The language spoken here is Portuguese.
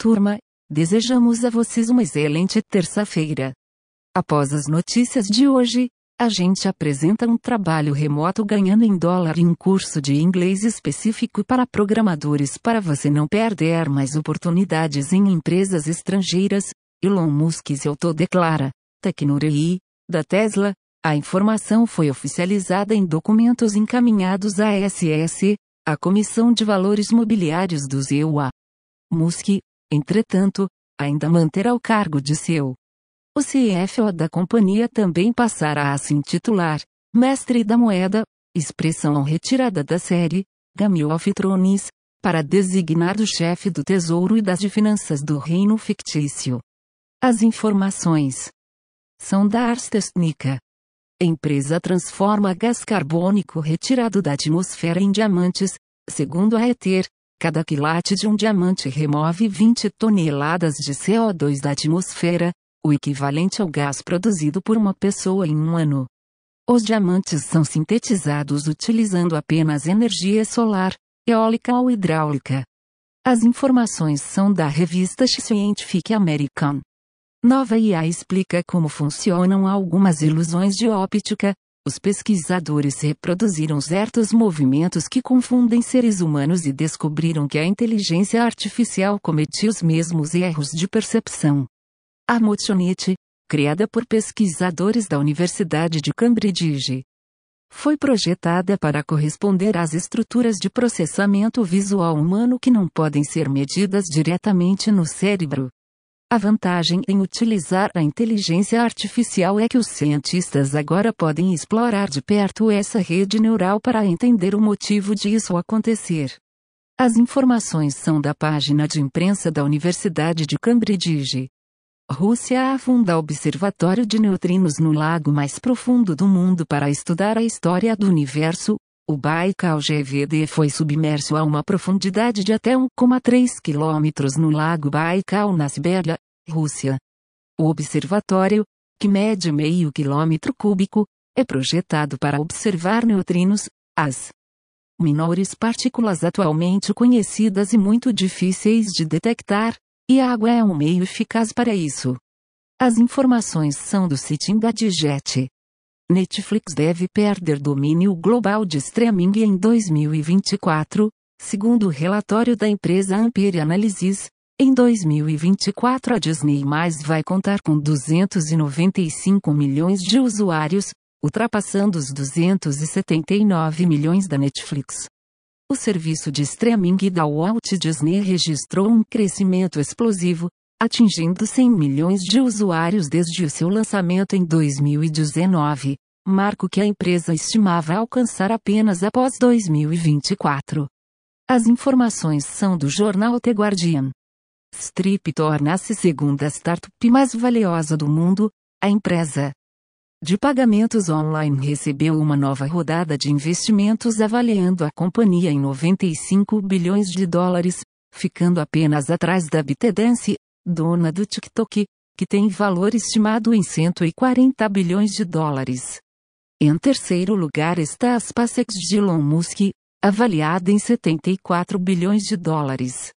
Turma, desejamos a vocês uma excelente terça-feira. Após as notícias de hoje, a gente apresenta um trabalho remoto ganhando em dólar e um curso de inglês específico para programadores para você não perder mais oportunidades em empresas estrangeiras. Elon Musk se autodeclara Tecnorei, da Tesla. A informação foi oficializada em documentos encaminhados à SS, a Comissão de Valores Mobiliários do EUA. Musk, entretanto, ainda manterá o cargo de seu. O CFO da companhia também passará a se intitular Mestre da Moeda, expressão retirada da série Game of Thrones, para designar o chefe do Tesouro e das finanças do reino fictício. As informações são da Ars Technica. Empresa transforma gás carbônico retirado da atmosfera em diamantes, segundo a Ether, Cada quilate de um diamante remove 20 toneladas de CO2 da atmosfera, o equivalente ao gás produzido por uma pessoa em um ano. Os diamantes são sintetizados utilizando apenas energia solar, eólica ou hidráulica. As informações são da revista Scientific American. Nova IA explica como funcionam algumas ilusões de óptica, os pesquisadores reproduziram certos movimentos que confundem seres humanos e descobriram que a inteligência artificial cometia os mesmos erros de percepção. A Motionit, criada por pesquisadores da Universidade de Cambridge, foi projetada para corresponder às estruturas de processamento visual humano que não podem ser medidas diretamente no cérebro. A vantagem em utilizar a inteligência artificial é que os cientistas agora podem explorar de perto essa rede neural para entender o motivo disso acontecer. As informações são da página de imprensa da Universidade de Cambridge. Rússia afunda Observatório de Neutrinos no lago mais profundo do mundo para estudar a história do universo, o Baikal GVD foi submerso a uma profundidade de até 1,3 km no lago Baikal na Sibéria, Rússia. O observatório, que mede meio quilômetro cúbico, é projetado para observar neutrinos, as menores partículas atualmente conhecidas e muito difíceis de detectar, e a água é um meio eficaz para isso. As informações são do site Engadget. Netflix deve perder domínio global de streaming em 2024, segundo o relatório da empresa Ampere Analysis. Em 2024 a Disney mais vai contar com 295 milhões de usuários, ultrapassando os 279 milhões da Netflix. O serviço de streaming da Walt Disney registrou um crescimento explosivo, atingindo 100 milhões de usuários desde o seu lançamento em 2019, marco que a empresa estimava alcançar apenas após 2024. As informações são do jornal The Guardian. Strip torna-se segunda startup mais valiosa do mundo, a empresa de pagamentos online recebeu uma nova rodada de investimentos avaliando a companhia em 95 bilhões de dólares, ficando apenas atrás da ByteDance, dona do TikTok, que tem valor estimado em 140 bilhões de dólares. Em terceiro lugar está a SpaceX de Elon Musk, avaliada em 74 bilhões de dólares.